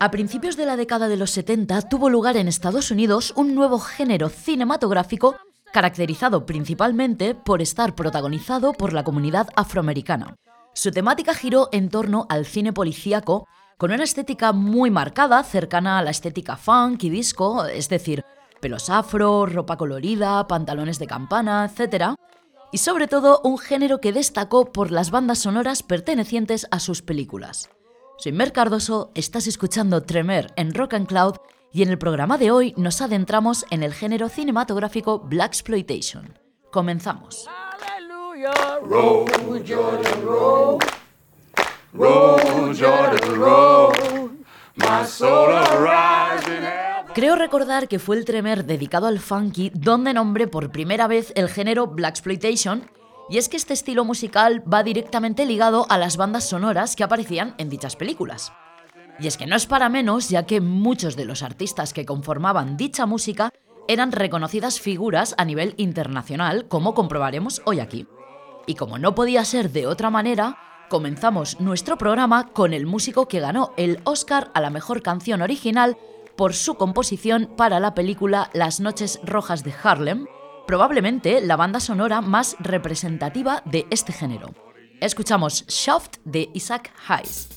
A principios de la década de los 70 tuvo lugar en Estados Unidos un nuevo género cinematográfico caracterizado principalmente por estar protagonizado por la comunidad afroamericana. Su temática giró en torno al cine policíaco, con una estética muy marcada, cercana a la estética funk y disco, es decir, pelos afro, ropa colorida, pantalones de campana, etc. Y sobre todo un género que destacó por las bandas sonoras pertenecientes a sus películas. Soy Mer Cardoso, estás escuchando Tremer en Rock and Cloud y en el programa de hoy nos adentramos en el género cinematográfico Black Exploitation. Comenzamos. Hallelujah. Roll, Jordan, roll. Roll, Jordan, roll. My soul arise in heaven. Creo recordar que fue el Tremer dedicado al funky donde nombré por primera vez el género Black Exploitation, y es que este estilo musical va directamente ligado a las bandas sonoras que aparecían en dichas películas. Y es que no es para menos, ya que muchos de los artistas que conformaban dicha música eran reconocidas figuras a nivel internacional, como comprobaremos hoy aquí. Y como no podía ser de otra manera, comenzamos nuestro programa con el músico que ganó el Oscar a la mejor canción original por su composición para la película Las Noches Rojas de Harlem, probablemente la banda sonora más representativa de este género. Escuchamos Shaft de Isaac Hayes.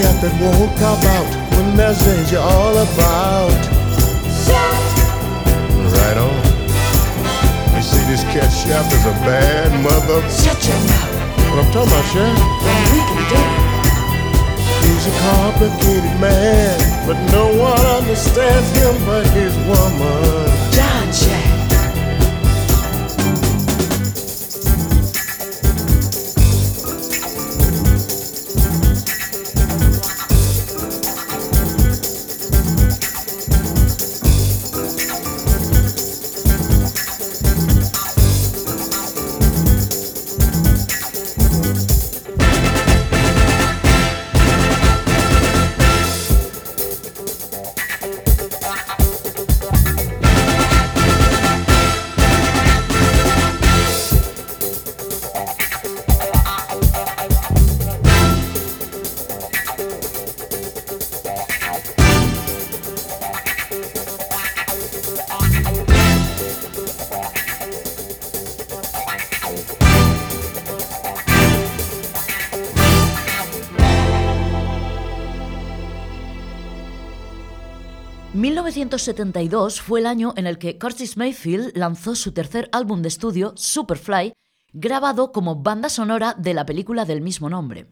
That won't cop out when there's danger all about. Right on. You see, this cat chef is a bad mother. Shut your mouth. What I'm talking about, chef? Well, we can do it. He's a complicated man, but no one understands him but his woman. John Jack. ...1972 fue el año en el que Curtis Mayfield lanzó su tercer álbum de estudio, Superfly, grabado como banda sonora de la película del mismo nombre.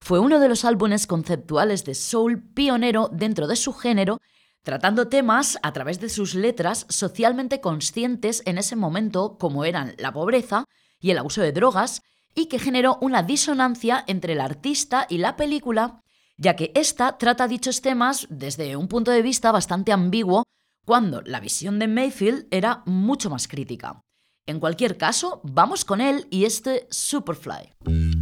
Fue uno de los álbumes conceptuales de soul pionero dentro de su género, tratando temas a través de sus letras socialmente conscientes en ese momento como eran la pobreza y el abuso de drogas, y que generó una disonancia entre el artista y la película ya que ésta trata dichos temas desde un punto de vista bastante ambiguo, cuando la visión de Mayfield era mucho más crítica. En cualquier caso, vamos con él y este Superfly.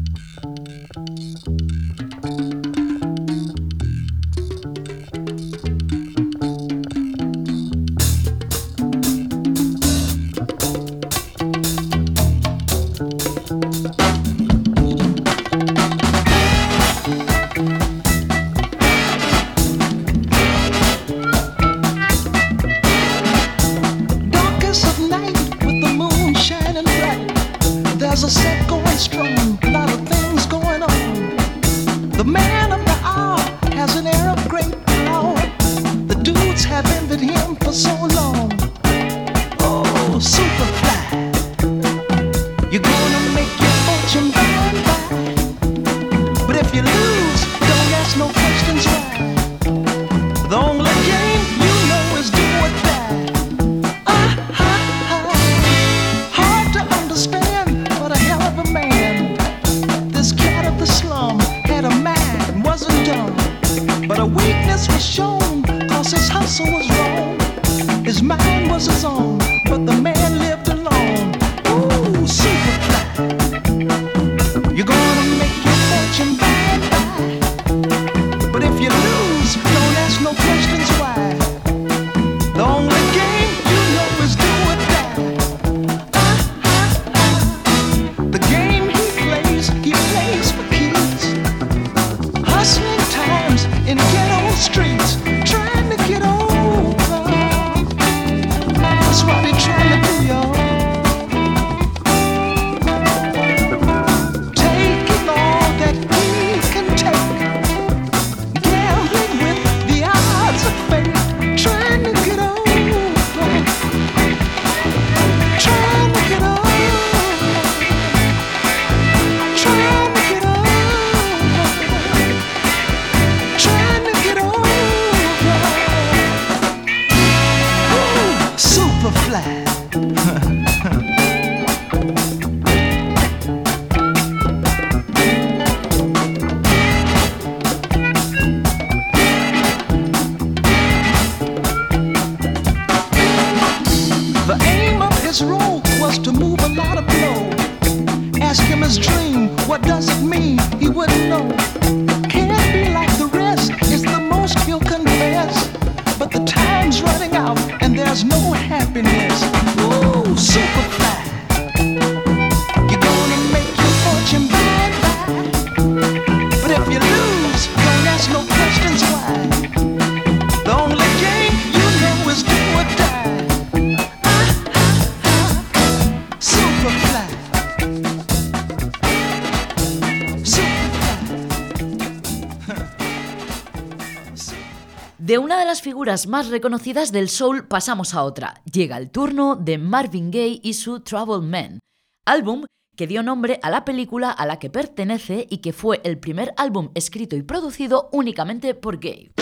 Más reconocidas del soul pasamos a otra. Llega el turno de Marvin Gaye y su Trouble Man, álbum que dio nombre a la película a la que pertenece y que fue el primer álbum escrito y producido únicamente por Gaye.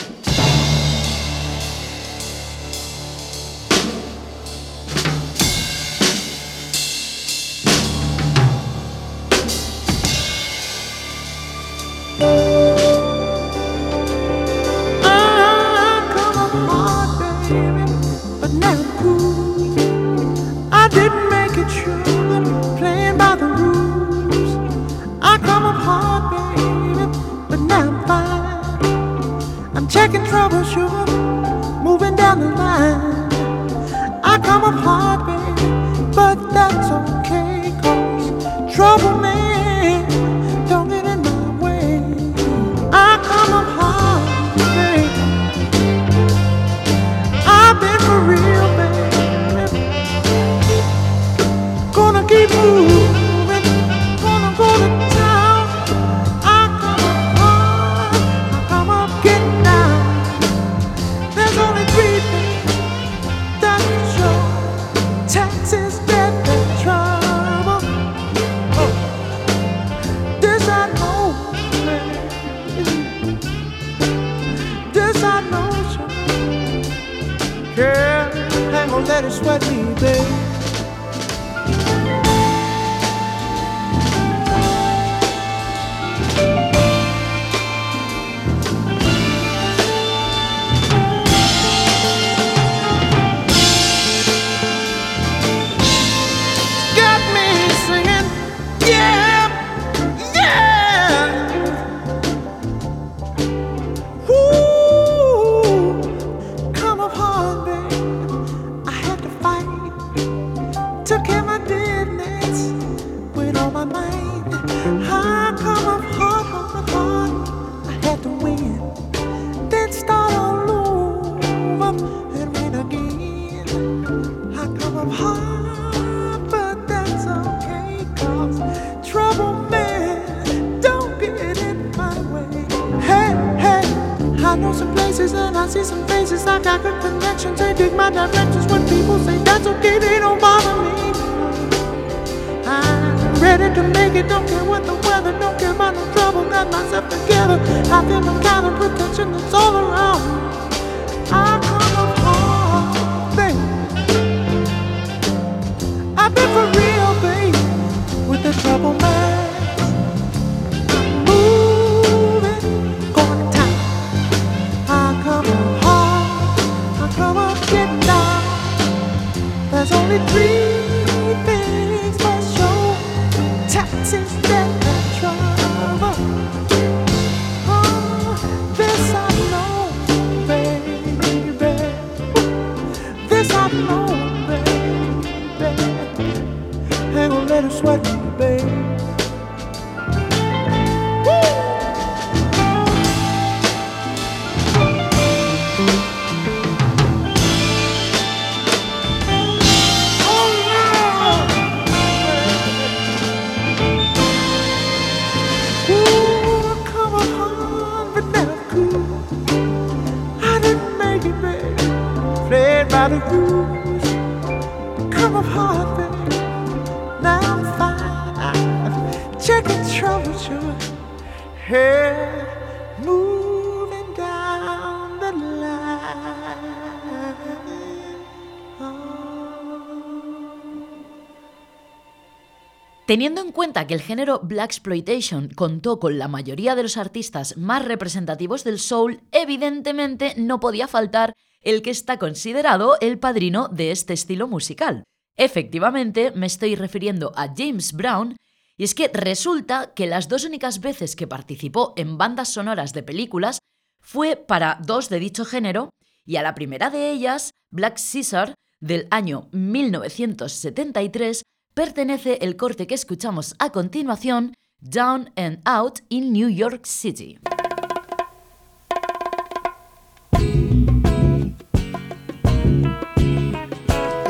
Teniendo en cuenta que el género Black Exploitation contó con la mayoría de los artistas más representativos del soul, evidentemente no podía faltar el que está considerado el padrino de este estilo musical. Efectivamente, me estoy refiriendo a James Brown, y es que resulta que las dos únicas veces que participó en bandas sonoras de películas fue para dos de dicho género, y a la primera de ellas, Black Caesar, del año 1973, pertenece el corte que escuchamos a continuación, Down and Out in New York City.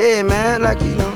Yeah, man, like you know.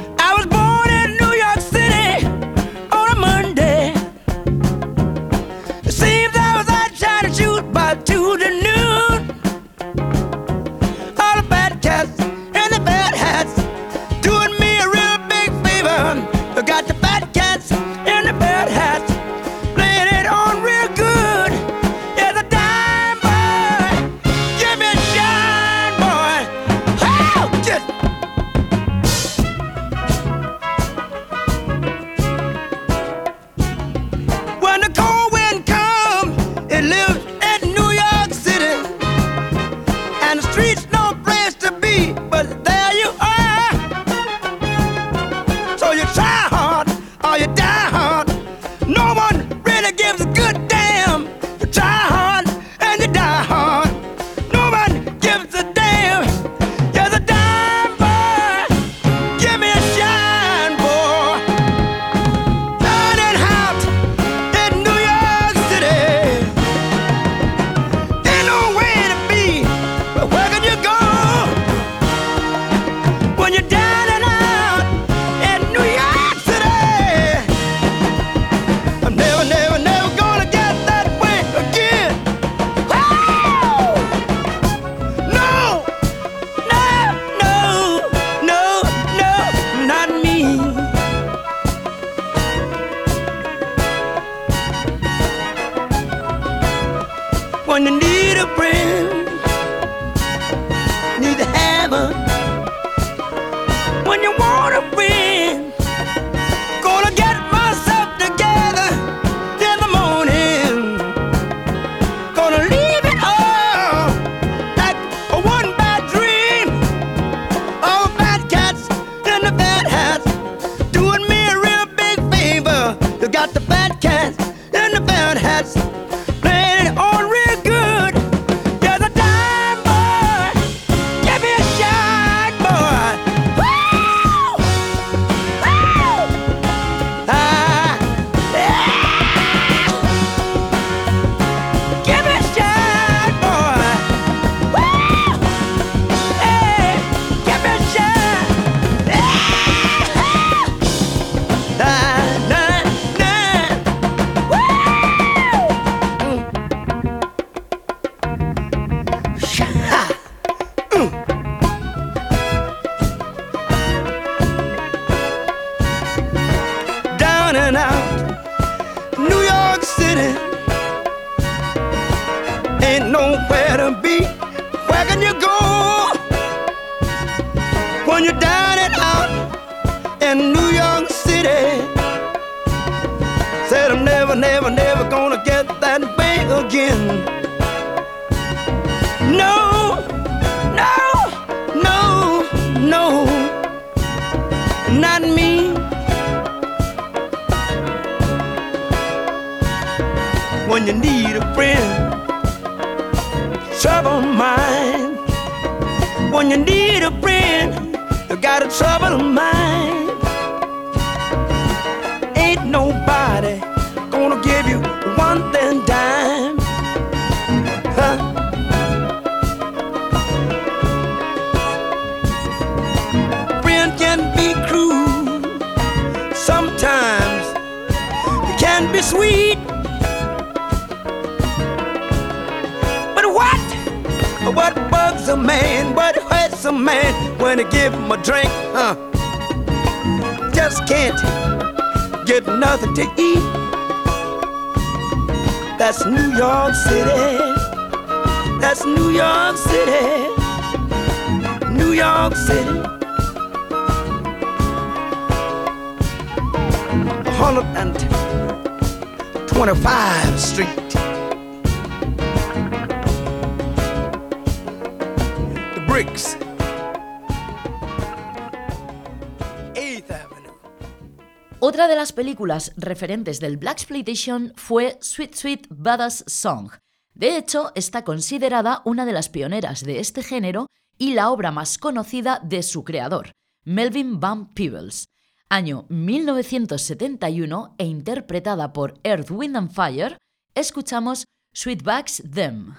Can't get nothing to eat. That's New York City. That's New York City. New York City. 125th Street. The Bricks. Otra de las películas referentes del Black Exploitation fue Sweet Sweet Badass Song. De hecho, está considerada una de las pioneras de este género y la obra más conocida de su creador, Melvin Van Peebles. Año 1971 e interpretada por Earth, Wind and Fire, escuchamos Sweetbacks Them.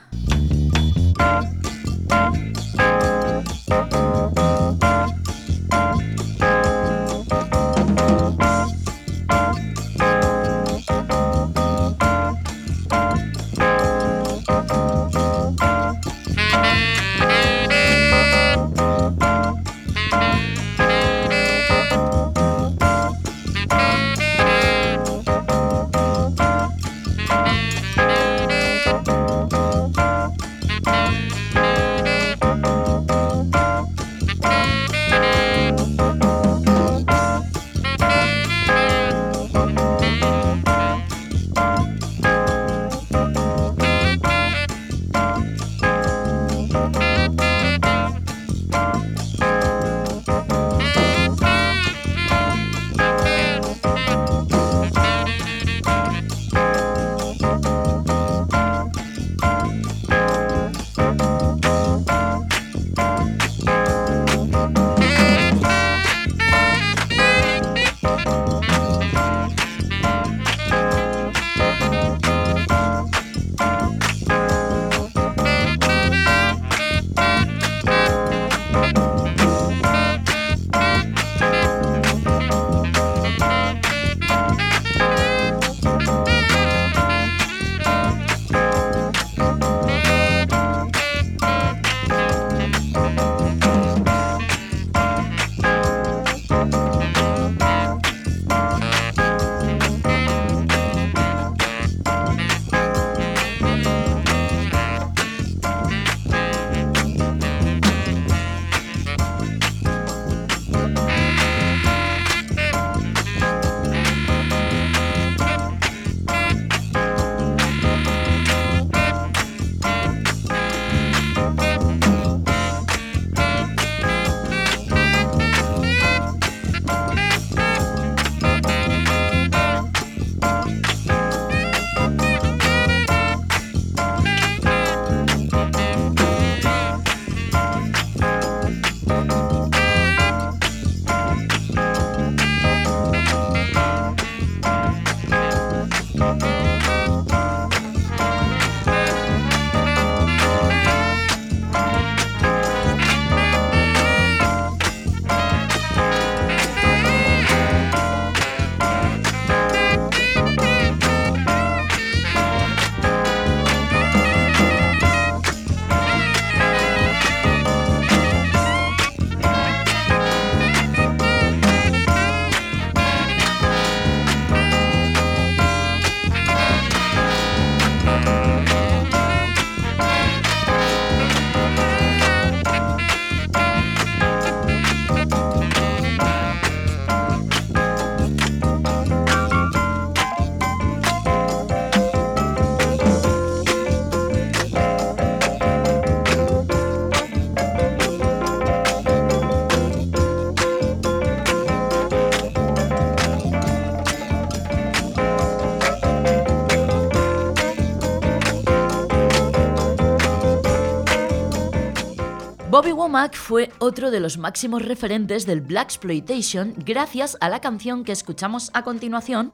Womack fue otro de los máximos referentes del Black Exploitation gracias a la canción que escuchamos a continuación,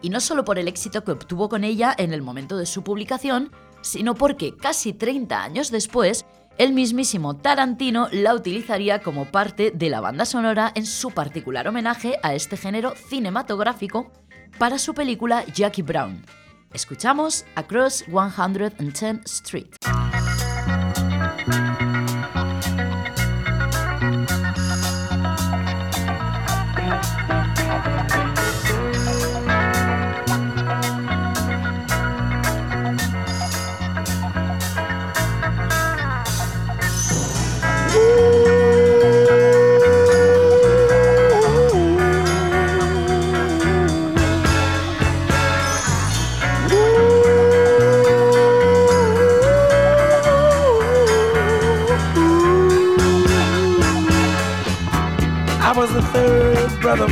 y no solo por el éxito que obtuvo con ella en el momento de su publicación, sino porque casi 30 años después, el mismísimo Tarantino la utilizaría como parte de la banda sonora en su particular homenaje a este género cinematográfico para su película Jackie Brown. Escuchamos Across 110th Street.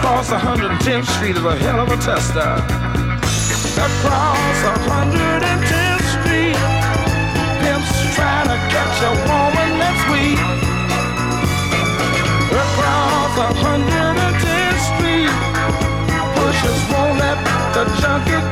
Across 110th Street is a hell of a tester. Across 110th Street, pimps trying to catch a woman that's weak. Across 110th Street, pushers won't let the junkie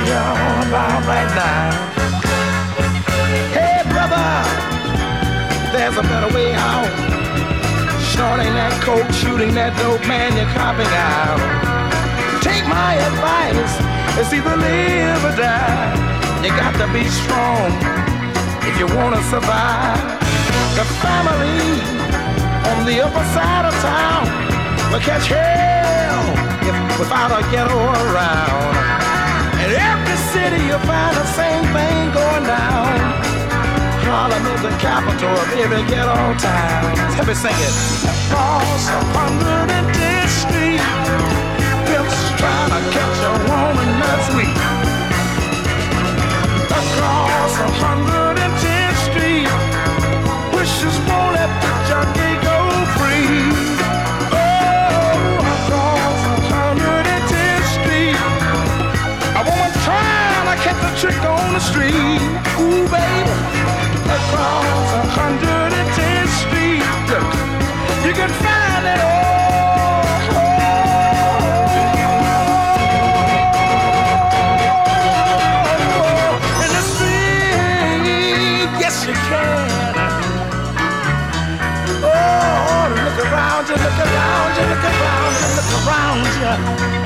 to to about right now. Hey, brother, there's a better way out. Shorting that coke, shooting that dope, man, you're copping out. Take my advice, it's either live or die. You got to be strong if you wanna survive. The family on the upper side of town will catch hell if without a ghetto around. Every city you'll find the same thing going down. Harlem is the capital of every ghetto town. Let me sing it. Across 110th Street, pimps trying to catch a woman that's weak. Across 110th Street, wishes won't let the junkie to catch a trick on the street. Ooh, baby, across 110th Street, you can find it all. The. Oh, around you, look around you, look around you, look around you.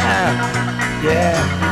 Ah, yeah.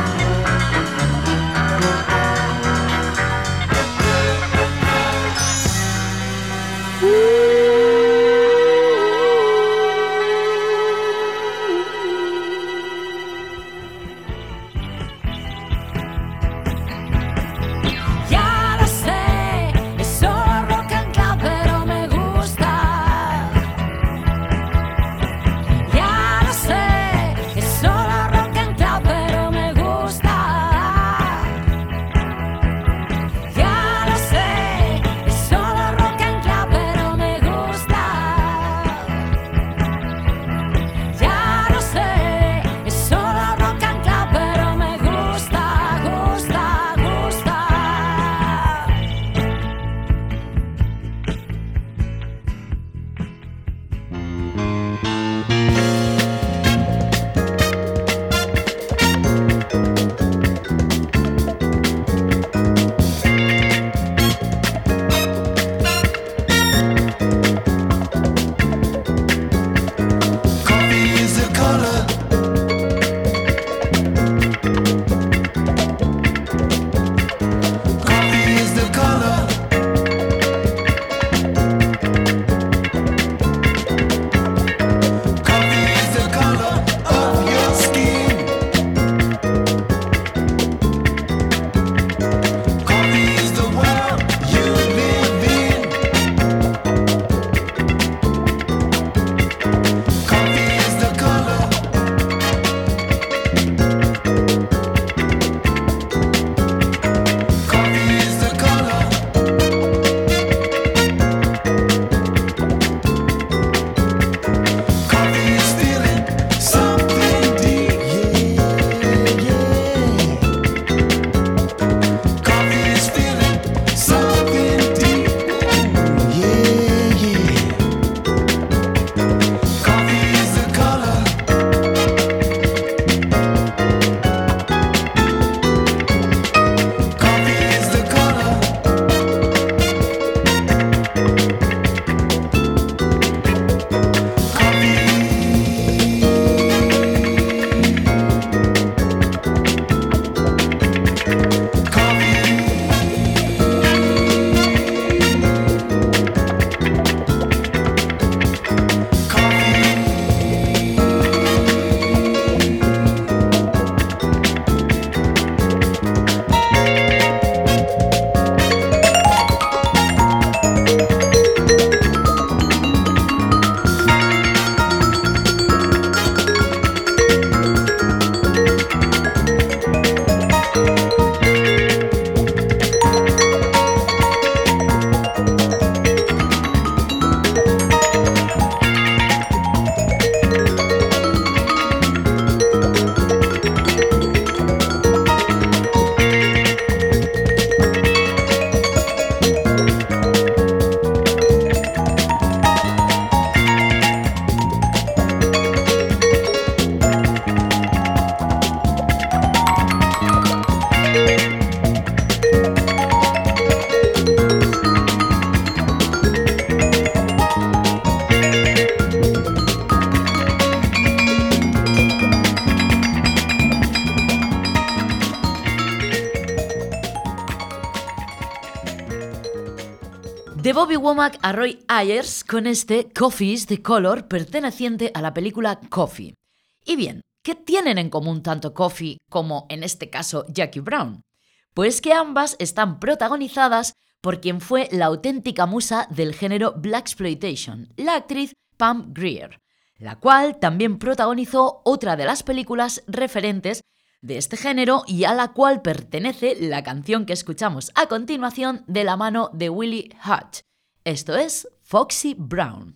De Bobby Womack a Roy Ayers con este Coffee is the Color perteneciente a la película Coffee. Y bien, ¿qué tienen en común tanto Coffee como, en este caso, Jackie Brown? Pues que ambas están protagonizadas por quien fue la auténtica musa del género Black Exploitation, la actriz Pam Grier, la cual también protagonizó otra de las películas referentes de este género y a la cual pertenece la canción que escuchamos a continuación de la mano de Willie Hutch. Esto es Foxy Brown.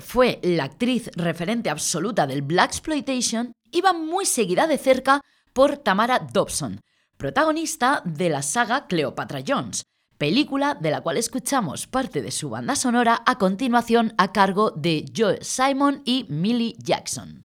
Fue la actriz referente absoluta del Black Exploitation, iba muy seguida de cerca por Tamara Dobson, protagonista de la saga Cleopatra Jones, película de la cual escuchamos parte de su banda sonora a continuación a cargo de Joe Simon y Millie Jackson.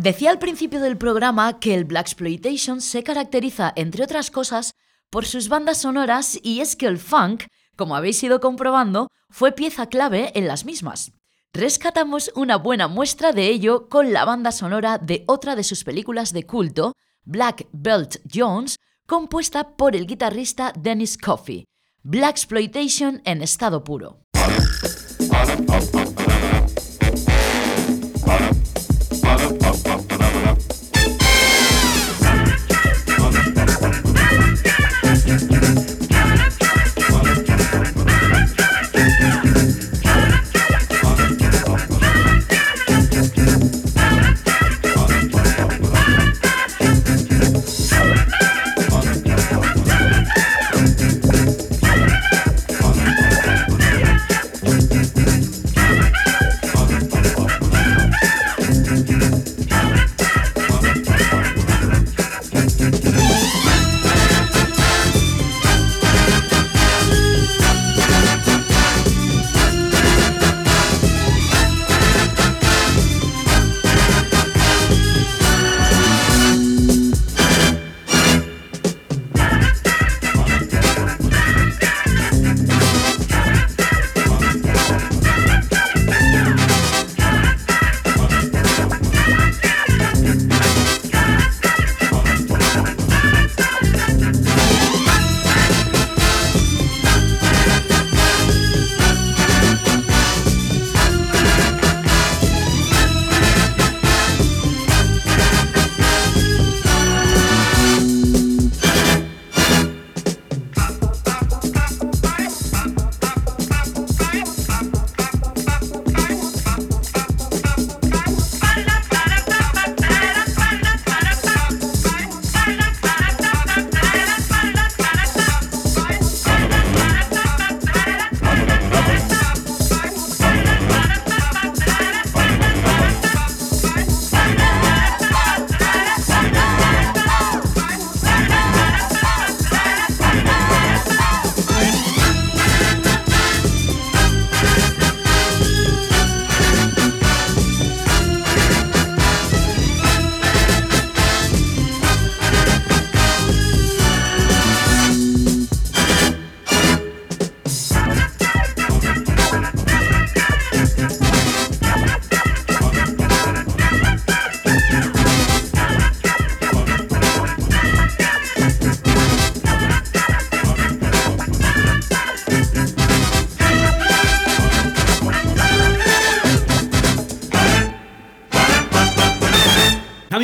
Decía al principio del programa que el Blaxploitation se caracteriza, entre otras cosas, por sus bandas sonoras y es que el funk, como habéis ido comprobando, fue pieza clave en las mismas. Rescatamos una buena muestra de ello con la banda sonora de otra de sus películas de culto, Black Belt Jones, compuesta por el guitarrista Dennis Coffey. Blaxploitation en estado puro.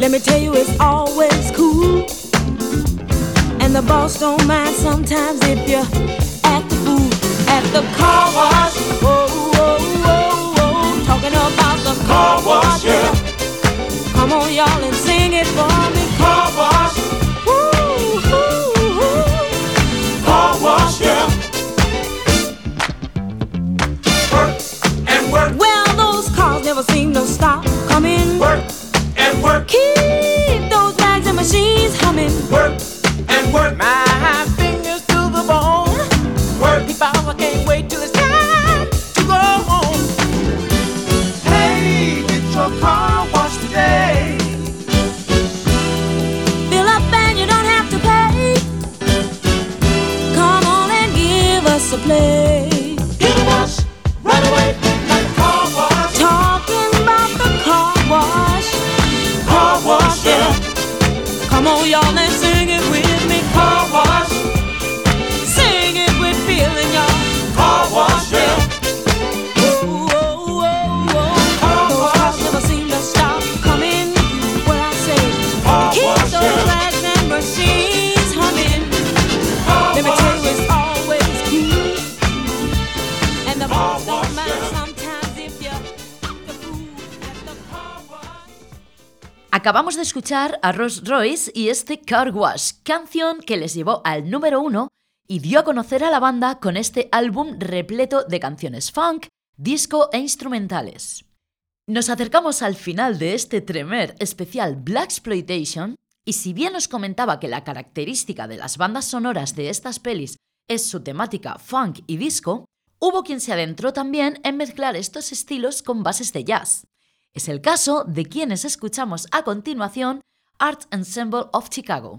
Let me tell you, it's always cool. And the boss don't mind sometimes if you act a fool at the car wash. Talking about the car wash, yeah. Come on, y'all, and sing it for me. Car Keep those bags and machines humming. Work and work. My Acabamos de escuchar a Ross Royce y este Car Wash, canción que les llevó al número uno y dio a conocer a la banda con este álbum repleto de canciones funk, disco e instrumentales. Nos acercamos al final de este tremer especial Black Exploitation y si bien os comentaba que la característica de las bandas sonoras de estas pelis es su temática funk y disco, hubo quien se adentró también en mezclar estos estilos con bases de jazz. Es el caso de quienes escuchamos a continuación Art Ensemble of Chicago.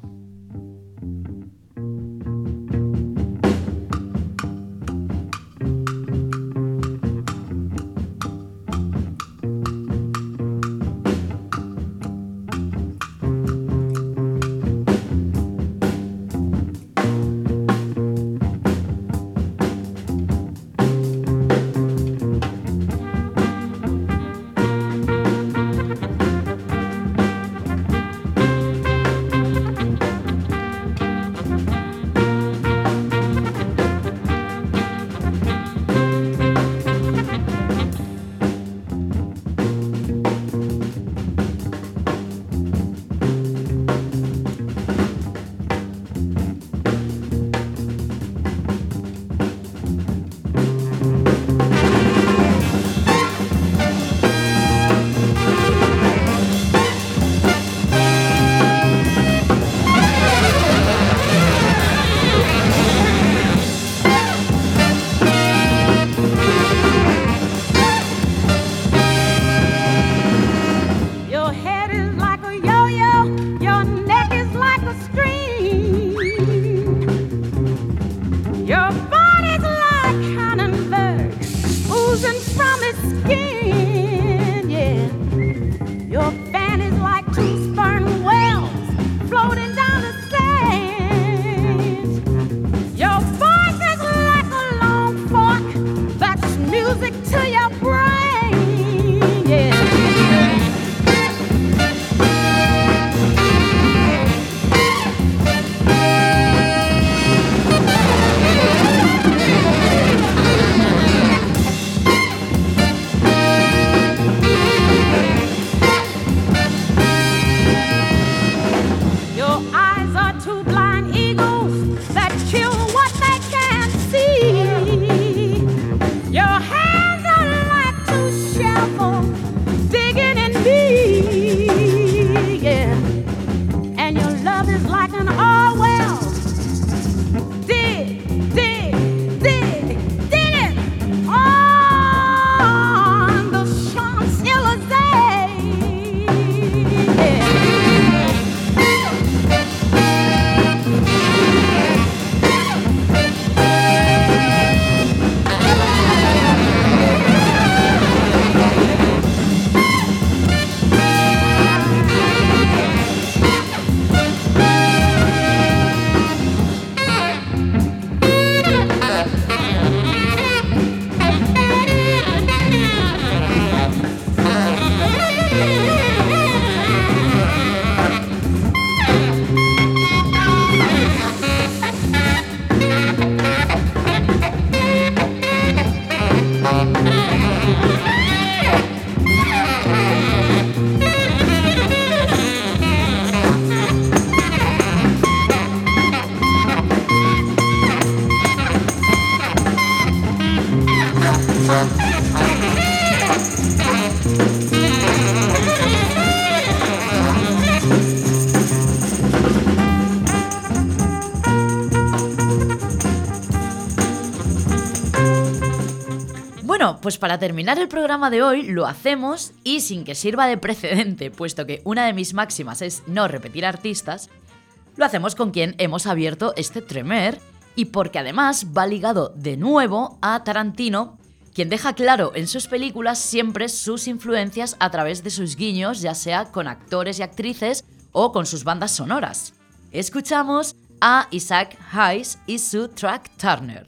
Pues para terminar el programa de hoy lo hacemos y sin que sirva de precedente, puesto que una de mis máximas es no repetir artistas, lo hacemos con quien hemos abierto este Tremer y porque además va ligado de nuevo a Tarantino, quien deja claro en sus películas siempre sus influencias a través de sus guiños, ya sea con actores y actrices o con sus bandas sonoras. Escuchamos a Isaac Hayes y su track Turner.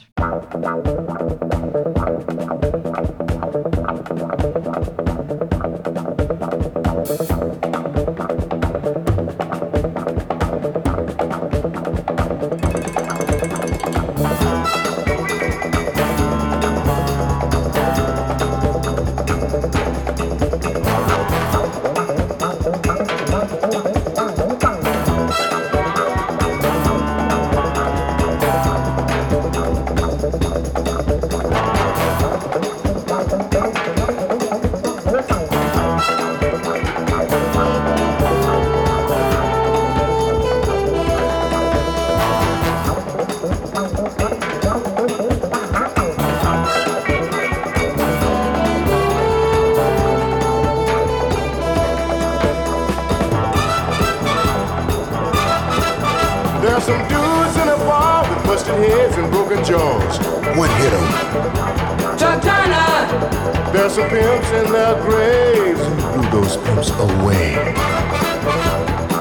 There's some pimps in their graves who blew those pimps away.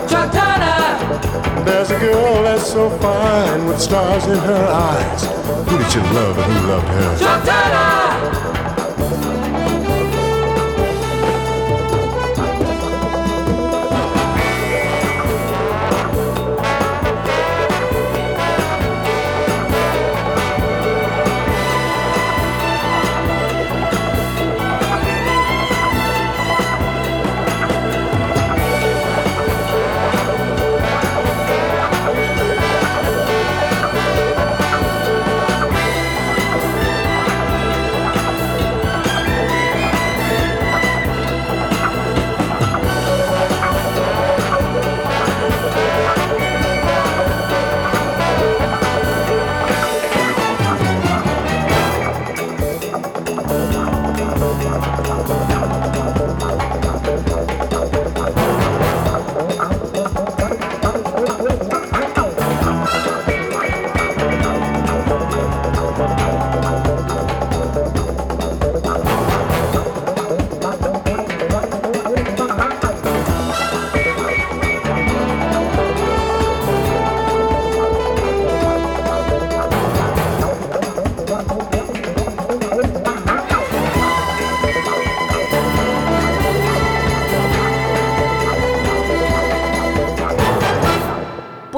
Chantana! There's a girl that's so fine with stars in her eyes. Who did you love and who loved her? Chantana!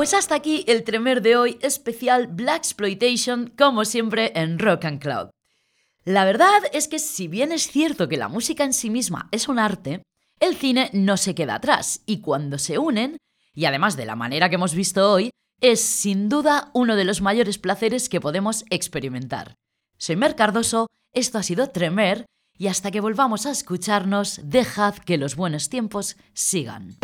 Pues hasta aquí el tremer de hoy especial Black Exploitation, como siempre en Rock and Cloud. La verdad es que si bien es cierto que la música en sí misma es un arte, el cine no se queda atrás y cuando se unen, y además de la manera que hemos visto hoy, es sin duda uno de los mayores placeres que podemos experimentar. Soy Mer Cardoso, esto ha sido Tremer y hasta que volvamos a escucharnos, dejad que los buenos tiempos sigan.